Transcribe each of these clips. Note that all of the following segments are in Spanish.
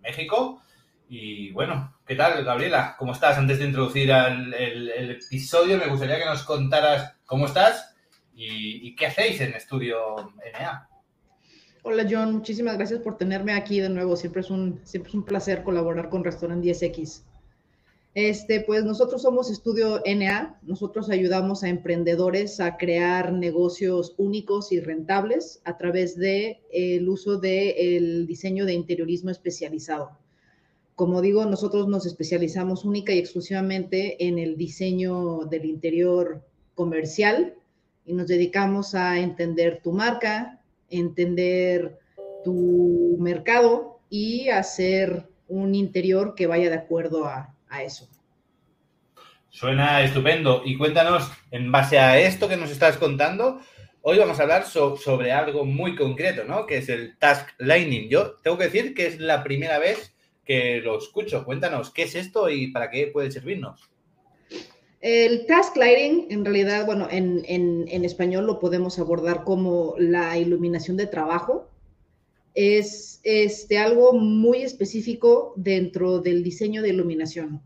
México. Y bueno, ¿qué tal, Gabriela? ¿Cómo estás? Antes de introducir el, episodio, me gustaría que nos contaras cómo estás y, qué hacéis en Estudio NA. Hola John, muchísimas gracias por tenerme aquí de nuevo. Siempre es un, siempre es un placer colaborar con Restaurant 10X. Este, pues nosotros somos Estudio NA, nosotros ayudamos a emprendedores a crear negocios únicos y rentables a través del el uso del diseño de interiorismo especializado. Como digo, nosotros nos especializamos única y exclusivamente en el diseño del interior comercial y nos dedicamos a entender tu marca, entender tu mercado y hacer un interior que vaya de acuerdo a, a eso. Suena estupendo. Y cuéntanos, en base a esto que nos estás contando, hoy vamos a hablar sobre algo muy concreto, ¿no? Que es el Task Lightning. Yo tengo que decir que es la primera vez que lo escucho. Cuéntanos, ¿qué es esto y para qué puede servirnos? El task lighting, en realidad, bueno, en, en, español lo podemos abordar como la iluminación de trabajo es este, algo muy específico dentro del diseño de iluminación.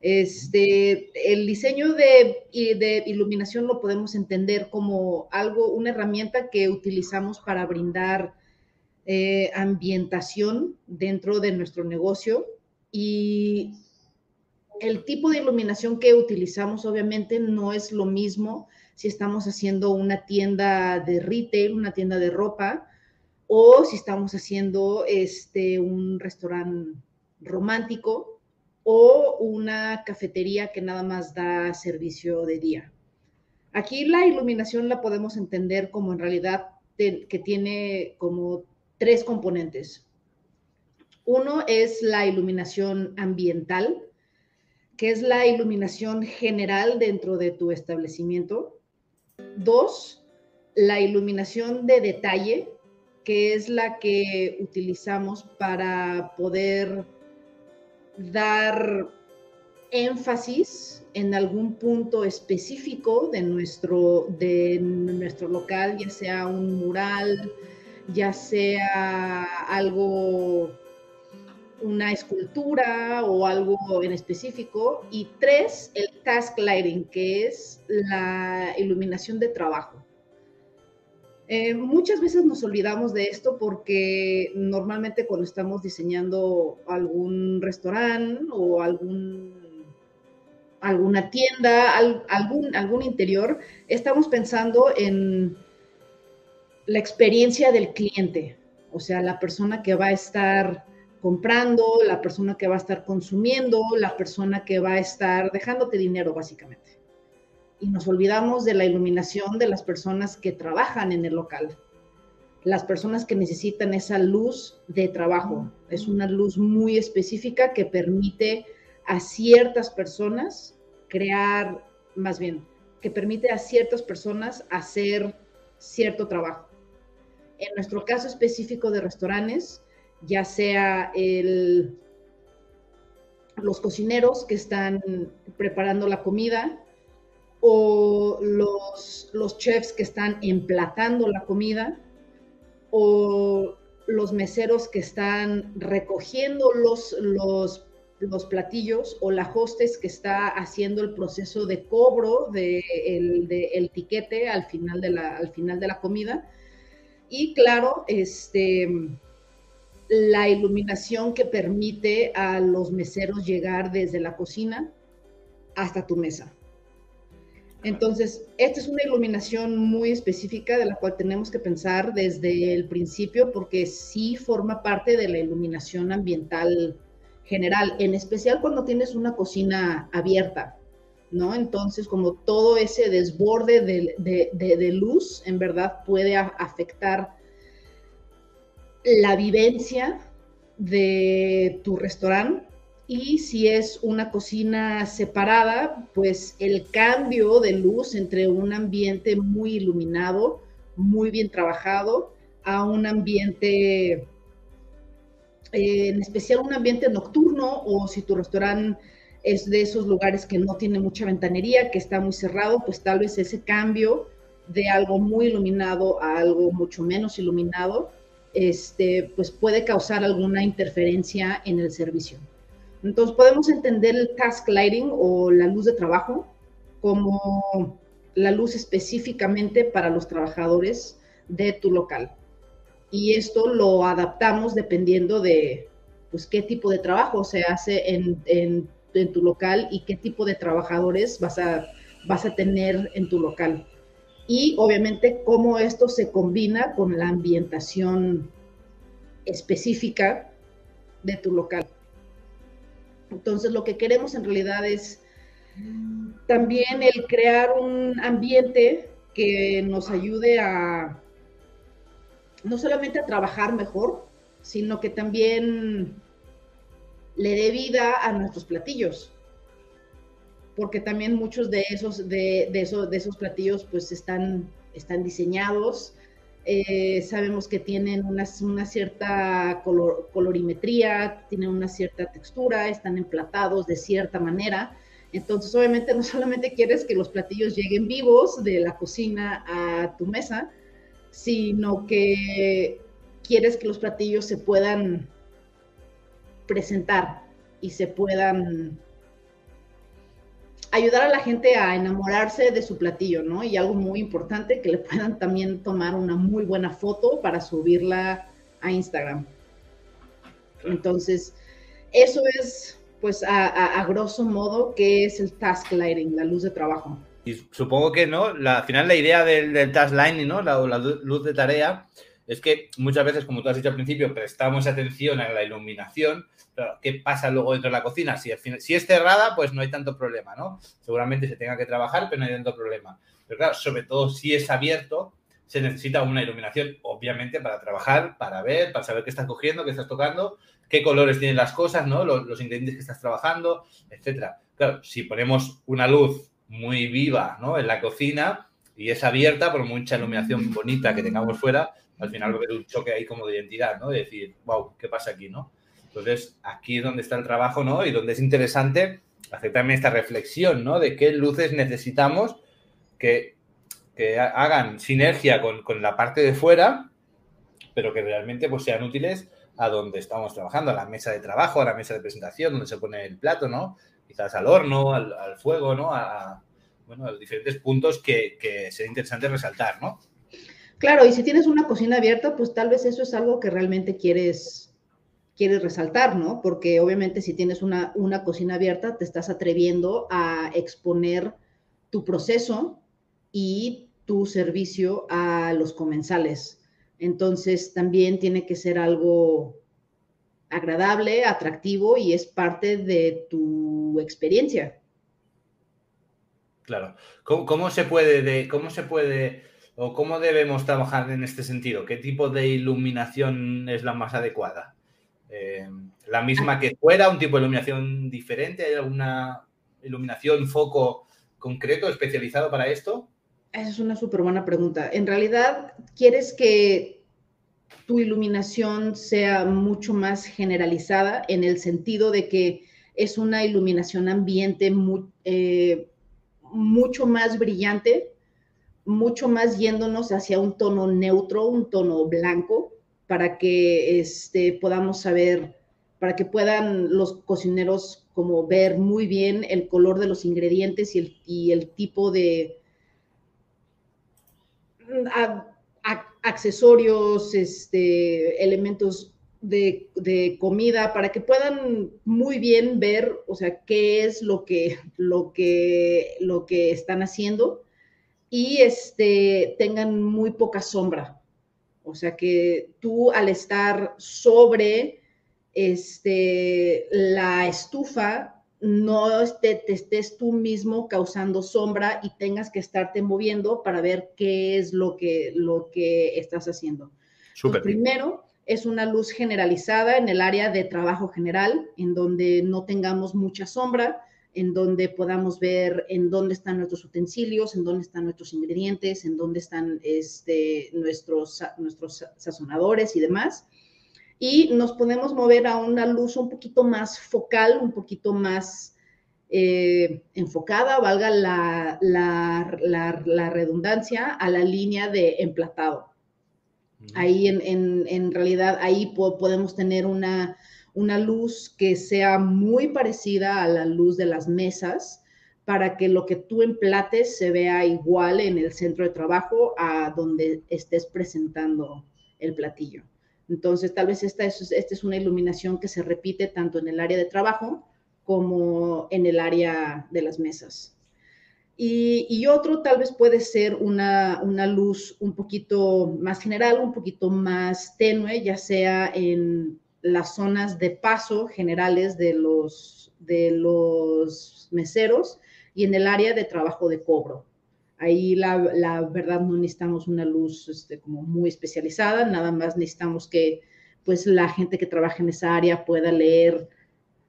Este, el diseño de, de, iluminación lo podemos entender como algo, una herramienta que utilizamos para brindar eh, ambientación dentro de nuestro negocio y el tipo de iluminación que utilizamos obviamente no es lo mismo si estamos haciendo una tienda de retail, una tienda de ropa, o si estamos haciendo este, un restaurante romántico o una cafetería que nada más da servicio de día. Aquí la iluminación la podemos entender como en realidad que tiene como tres componentes. Uno es la iluminación ambiental, que es la iluminación general dentro de tu establecimiento. Dos, la iluminación de detalle, que es la que utilizamos para poder dar énfasis en algún punto específico de nuestro, de nuestro local, ya sea un mural, ya sea algo, una escultura o algo en específico. Y tres, el task lighting, que es la iluminación de trabajo. Eh, muchas veces nos olvidamos de esto porque normalmente cuando estamos diseñando algún restaurante o algún, alguna tienda, algún, algún interior, estamos pensando en la experiencia del cliente, o sea, la persona que va a estar comprando, la persona que va a estar consumiendo, la persona que va a estar dejándote dinero, básicamente y nos olvidamos de la iluminación de las personas que trabajan en el local, las personas que necesitan esa luz de trabajo. Es una luz muy específica que permite a ciertas personas crear, más bien, que permite a ciertas personas hacer cierto trabajo. En nuestro caso específico de restaurantes, ya sea el, los cocineros que están preparando la comida, o los, los chefs que están emplatando la comida, o los meseros que están recogiendo los, los, los platillos, o la hostess que está haciendo el proceso de cobro del de el, tiquete al final, de la, al final de la comida. Y claro, este, la iluminación que permite a los meseros llegar desde la cocina hasta tu mesa. Entonces, esta es una iluminación muy específica de la cual tenemos que pensar desde el principio porque sí forma parte de la iluminación ambiental general, en especial cuando tienes una cocina abierta, ¿no? Entonces, como todo ese desborde de, luz, en verdad puede afectar la vivencia de tu restaurante y si es una cocina separada, pues el cambio de luz entre un ambiente muy iluminado, muy bien trabajado, a un ambiente, eh, en especial un ambiente nocturno, o si tu restaurante es de esos lugares que no tiene mucha ventanería, que está muy cerrado, pues tal vez ese cambio de algo muy iluminado a algo mucho menos iluminado, este, pues puede causar alguna interferencia en el servicio. Entonces podemos entender el task lighting o la luz de trabajo como la luz específicamente para los trabajadores de tu local. Y esto lo adaptamos dependiendo de pues, qué tipo de trabajo se hace en, tu local y qué tipo de trabajadores vas a, vas a tener en tu local. Y obviamente cómo esto se combina con la ambientación específica de tu local. Entonces, lo que queremos en realidad es también el crear un ambiente que nos ayude a no solamente a trabajar mejor, sino que también le dé vida a nuestros platillos. Porque también muchos de esos, de, esos, de esos platillos pues están, están diseñados eh, sabemos que tienen una, cierta colorimetría, tienen una cierta textura, están emplatados de cierta manera. Entonces, obviamente, no solamente quieres que los platillos lleguen vivos de la cocina a tu mesa, sino que quieres que los platillos se puedan presentar y se puedan ayudar a la gente a enamorarse de su platillo, ¿no? Y algo muy importante, que le puedan también tomar una muy buena foto para subirla a Instagram. Entonces, eso es, pues, a, grosso modo, qué es el task lighting, la luz de trabajo. Y supongo que, ¿no? La, al final, la idea del, task lighting, ¿no? La, la luz de tarea, es que muchas veces, como tú has dicho al principio, prestamos atención a la iluminación, pero ¿qué pasa luego dentro de la cocina? Si, si es cerrada, pues no hay tanto problema, ¿no? Seguramente se tenga que trabajar, pero no hay tanto problema. Pero claro, sobre todo si es abierto, se necesita una iluminación, obviamente, para trabajar, para ver, para saber qué estás cogiendo, qué estás tocando, qué colores tienen las cosas, ¿no? Los, ingredientes que estás trabajando, etcétera. Claro, si ponemos una luz muy viva, ¿no? En la cocina y es abierta, por mucha iluminación bonita que tengamos fuera, al final va a haber un choque ahí como de identidad, ¿no? De decir, wow, ¿qué pasa aquí, no? Entonces, aquí es donde está el trabajo, ¿no? Y donde es interesante hacer también esta reflexión, ¿no? De qué luces necesitamos que, hagan sinergia con, la parte de fuera, pero que realmente pues, sean útiles a donde estamos trabajando, a la mesa de trabajo, a la mesa de presentación, donde se pone el plato, ¿no? Quizás al horno, al, fuego, ¿no? A, bueno, a los diferentes puntos que, que sería interesante resaltar, ¿no? Claro, y si tienes una cocina abierta, pues tal vez eso es algo que realmente quieres quieres resaltar, ¿no? Porque obviamente si tienes una, una cocina abierta, te estás atreviendo a exponer tu proceso y tu servicio a los comensales. Entonces también tiene que ser algo agradable, atractivo y es parte de tu experiencia. Claro. ¿Cómo, se puede, de, cómo se puede o cómo debemos trabajar en este sentido? ¿Qué tipo de iluminación es la más adecuada? Eh, la misma que fuera, un tipo de iluminación diferente, ¿hay alguna iluminación, foco concreto especializado para esto? Esa es una súper buena pregunta. En realidad, ¿quieres que tu iluminación sea mucho más generalizada en el sentido de que es una iluminación ambiente eh, mucho más brillante, mucho más yéndonos hacia un tono neutro, un tono blanco, para que este, podamos saber, para que puedan los cocineros como ver muy bien el color de los ingredientes y el, tipo de accesorios, este, elementos de, comida para que puedan muy bien ver, o sea, qué es lo que, lo que, lo que están haciendo y este, tengan muy poca sombra. O sea, que tú al estar sobre este, la estufa, no te, estés tú mismo causando sombra y tengas que estarte moviendo para ver qué es lo que, lo que estás haciendo. primero, es una luz generalizada en el área de trabajo general, en donde no tengamos mucha sombra, en donde podamos ver en dónde están nuestros utensilios, en dónde están nuestros ingredientes, en dónde están este, nuestros, nuestros sazonadores y demás. Y nos podemos mover a una luz un poquito más focal, un poquito más eh, enfocada, valga la, la redundancia, a la línea de emplatado. Ahí en, realidad, ahí podemos tener una, luz que sea muy parecida a la luz de las mesas para que lo que tú emplates se vea igual en el centro de trabajo a donde estés presentando el platillo. Entonces, tal vez esta es, esta es una iluminación que se repite tanto en el área de trabajo como en el área de las mesas. Y, otro tal vez puede ser una, luz un poquito más general, un poquito más tenue, ya sea en las zonas de paso generales de los, de los meseros y en el área de trabajo de cobro. Ahí la, verdad no necesitamos una luz este, como muy especializada, nada más necesitamos que pues la gente que trabaja en esa área pueda leer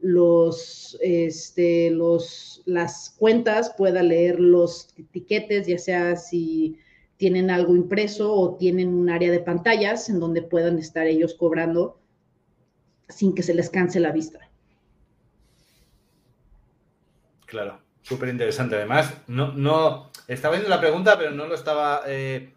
los, este, los, las cuentas, pueda leer los etiquetes, ya sea si tienen algo impreso o tienen un área de pantallas en donde puedan estar ellos cobrando sin que se les canse la vista. Claro, súper interesante. Además, no, no, estaba viendo la pregunta, pero no lo estaba eh,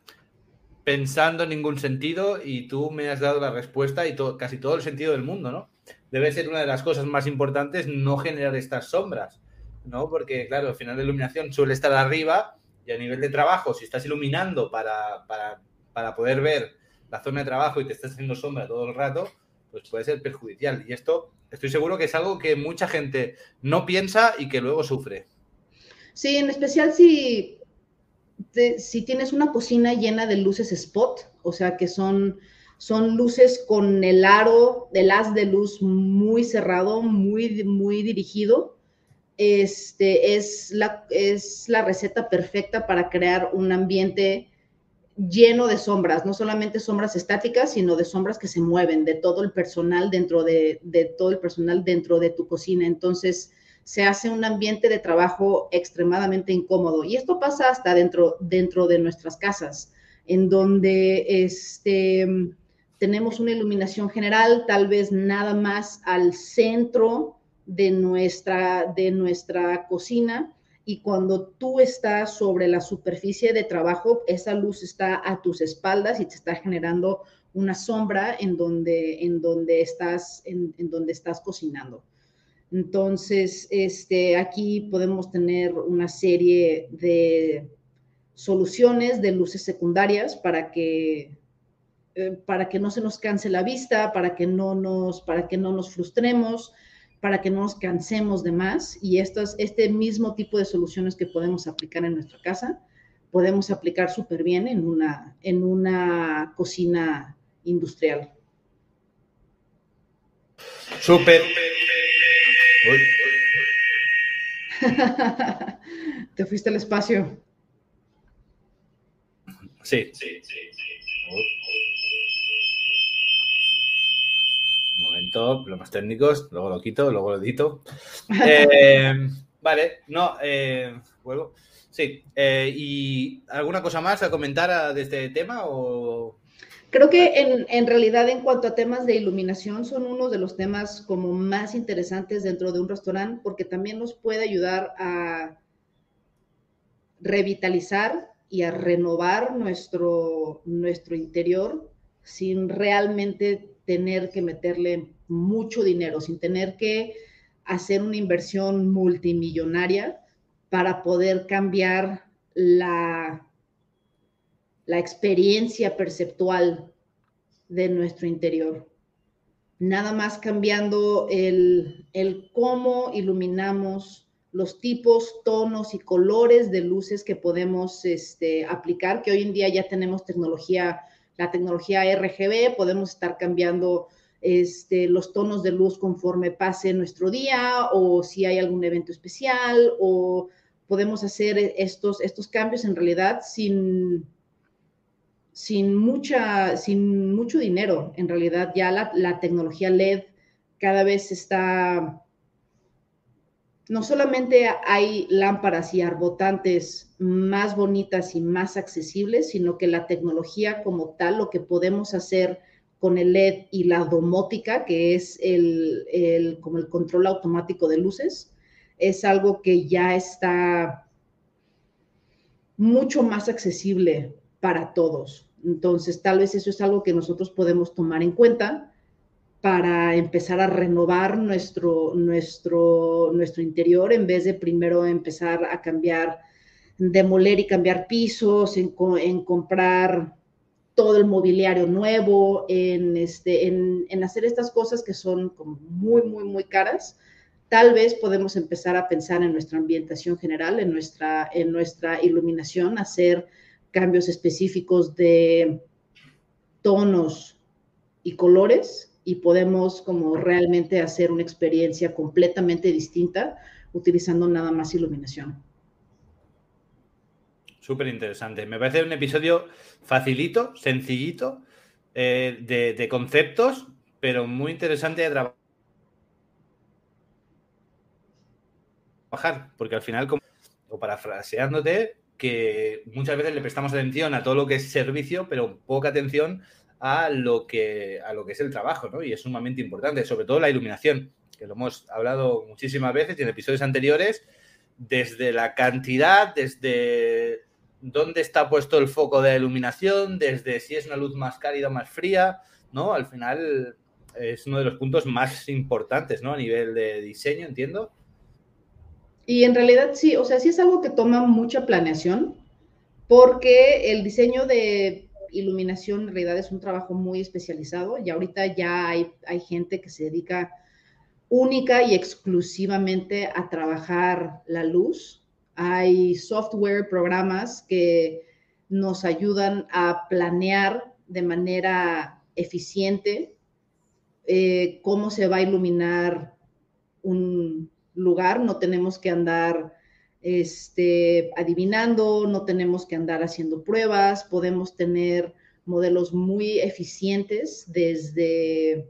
pensando en ningún sentido y tú me has dado la respuesta y casi todo el sentido del mundo, ¿no? debe ser una de las cosas más importantes no generar estas sombras, ¿no? Porque, claro, al final la iluminación suele estar arriba y a nivel de trabajo, si estás iluminando para, para, poder ver la zona de trabajo y te estás haciendo sombra todo el rato, pues puede ser perjudicial. Y esto estoy seguro que es algo que mucha gente no piensa y que luego sufre. Sí, en especial si, si tienes una cocina llena de luces spot, o sea, que son son luces con el aro, el haz de luz muy cerrado, muy, muy dirigido. Este, es, la, es la receta perfecta para crear un ambiente lleno de sombras, no solamente sombras estáticas, sino de sombras que se mueven, de todo el personal dentro de, de todo el personal dentro de tu cocina. Entonces, se hace un ambiente de trabajo extremadamente incómodo. Y esto pasa hasta dentro, dentro de nuestras casas, en donde este, tenemos una iluminación general, tal vez nada más al centro de nuestra, de nuestra cocina y cuando tú estás sobre la superficie de trabajo, esa luz está a tus espaldas y te está generando una sombra en donde, en donde, estás, en, donde estás cocinando. Entonces, este, aquí podemos tener una serie de soluciones de luces secundarias para que eh, para que no se nos canse la vista, para que no nos, para que no nos frustremos, para que no nos cansemos de más. Y estos, este mismo tipo de soluciones que podemos aplicar en nuestra casa, podemos aplicar súper bien en una, en una cocina industrial. Súper. Te fuiste al espacio. Sí, sí, sí. Problemas técnicos, luego lo quito, luego lo edito. Eh, vale, no, eh, vuelvo. Sí, eh, ¿y alguna cosa más a comentar de este tema o...? Creo que en, en, realidad en cuanto a temas de iluminación son uno de los temas como más interesantes dentro de un restaurante porque también nos puede ayudar a revitalizar y a renovar nuestro, nuestro interior sin realmente tener que meterle mucho dinero, sin tener que hacer una inversión multimillonaria para poder cambiar la, la experiencia perceptual de nuestro interior. nada más cambiando el, el cómo iluminamos los tipos, tonos y colores de luces que podemos este, aplicar, que hoy en día ya tenemos tecnología, la tecnología RGB, podemos estar cambiando este, los tonos de luz conforme pase nuestro día o si hay algún evento especial o podemos hacer estos, estos cambios en realidad sin, sin, mucha, sin mucho dinero. En realidad ya la, tecnología LED cada vez está, no solamente hay lámparas y arbotantes más bonitas y más accesibles, sino que la tecnología como tal, lo que podemos hacer con el LED y la domótica, que es el, como el control automático de luces, es algo que ya está mucho más accesible para todos. Entonces, tal vez eso es algo que nosotros podemos tomar en cuenta para empezar a renovar nuestro, nuestro, nuestro interior en vez de primero empezar a cambiar, demoler y cambiar pisos, en, en comprar todo el mobiliario nuevo, en, este, en, en, hacer estas cosas que son como muy, muy, muy caras. Tal vez podemos empezar a pensar en nuestra ambientación general, en nuestra, en nuestra iluminación, hacer cambios específicos de tonos y colores y podemos como realmente hacer una experiencia completamente distinta utilizando nada más iluminación. Súper interesante. Me parece un episodio facilito, sencillito, eh, de, conceptos, pero muy interesante de trabajar, porque al final, como, o parafraseándote, que muchas veces le prestamos atención a todo lo que es servicio, pero poca atención lo que, a lo que es el trabajo, ¿no? Y es sumamente importante, sobre todo la iluminación, que lo hemos hablado muchísimas veces y en episodios anteriores, desde la cantidad, desde dónde está puesto el foco de iluminación, desde si es una luz más cálida o más fría, ¿no? Al final es uno de los puntos más importantes, ¿no? A nivel de diseño, entiendo. Y en realidad sí, o sea, sí es algo que toma mucha planeación, porque el diseño de iluminación en realidad es un trabajo muy especializado y ahorita ya hay, gente que se dedica única y exclusivamente a trabajar la luz hay software, programas que nos ayudan a planear de manera eficiente eh, cómo se va a iluminar un lugar. No tenemos que andar este, adivinando, no tenemos que andar haciendo pruebas, podemos tener modelos muy eficientes desde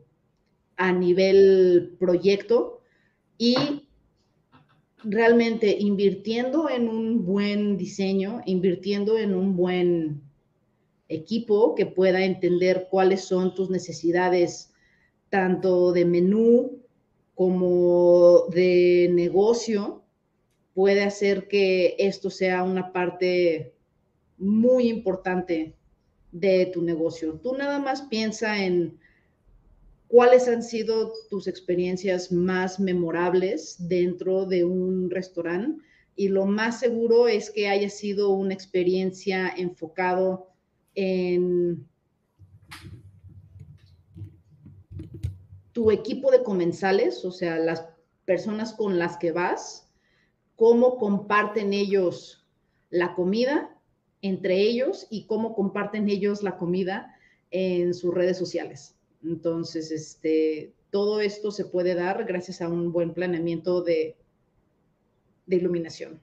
a nivel proyecto y realmente invirtiendo en un buen diseño, invirtiendo en un buen equipo que pueda entender cuáles son tus necesidades, tanto de menú como de negocio, puede hacer que esto sea una parte muy importante de tu negocio. Tú nada más piensa en ¿Cuáles han sido tus experiencias más memorables dentro de un restaurante? Y lo más seguro es que haya sido una experiencia enfocado en tu equipo de comensales, o sea, las personas con las que vas, cómo comparten ellos la comida entre ellos y cómo comparten ellos la comida en sus redes sociales. Entonces, este, todo esto se puede dar gracias a un buen planeamiento de, iluminación.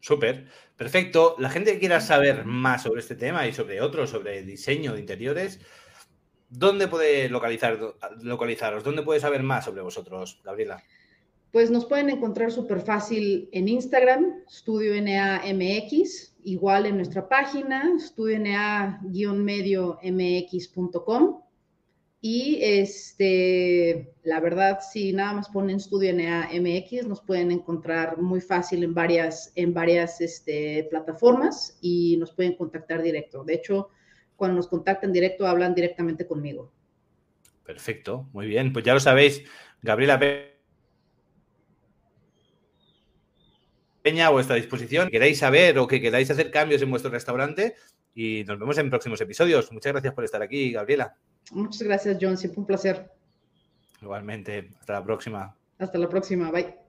Súper, perfecto. La gente que quiera saber más sobre este tema y sobre otros, sobre diseño de interiores, ¿dónde puede localizar, localizaros? ¿Dónde puede saber más sobre vosotros, Gabriela? Pues nos pueden encontrar súper fácil en Instagram, Studio NAMX, igual en nuestra página, studioNA-medio-mx.com. Y este, la verdad, si nada más ponen Estudio MX, nos pueden encontrar muy fácil en varias, en varias este, plataformas y nos pueden contactar directo. De hecho, cuando nos contactan directo, hablan directamente conmigo. Perfecto, muy bien. Pues ya lo sabéis, Gabriela Peña a vuestra disposición. Queréis saber o que queráis hacer cambios en vuestro restaurante y nos vemos en próximos episodios. Muchas gracias por estar aquí, Gabriela. Muchas gracias, John. Siempre un placer. Igualmente, hasta la próxima. Hasta la próxima, bye.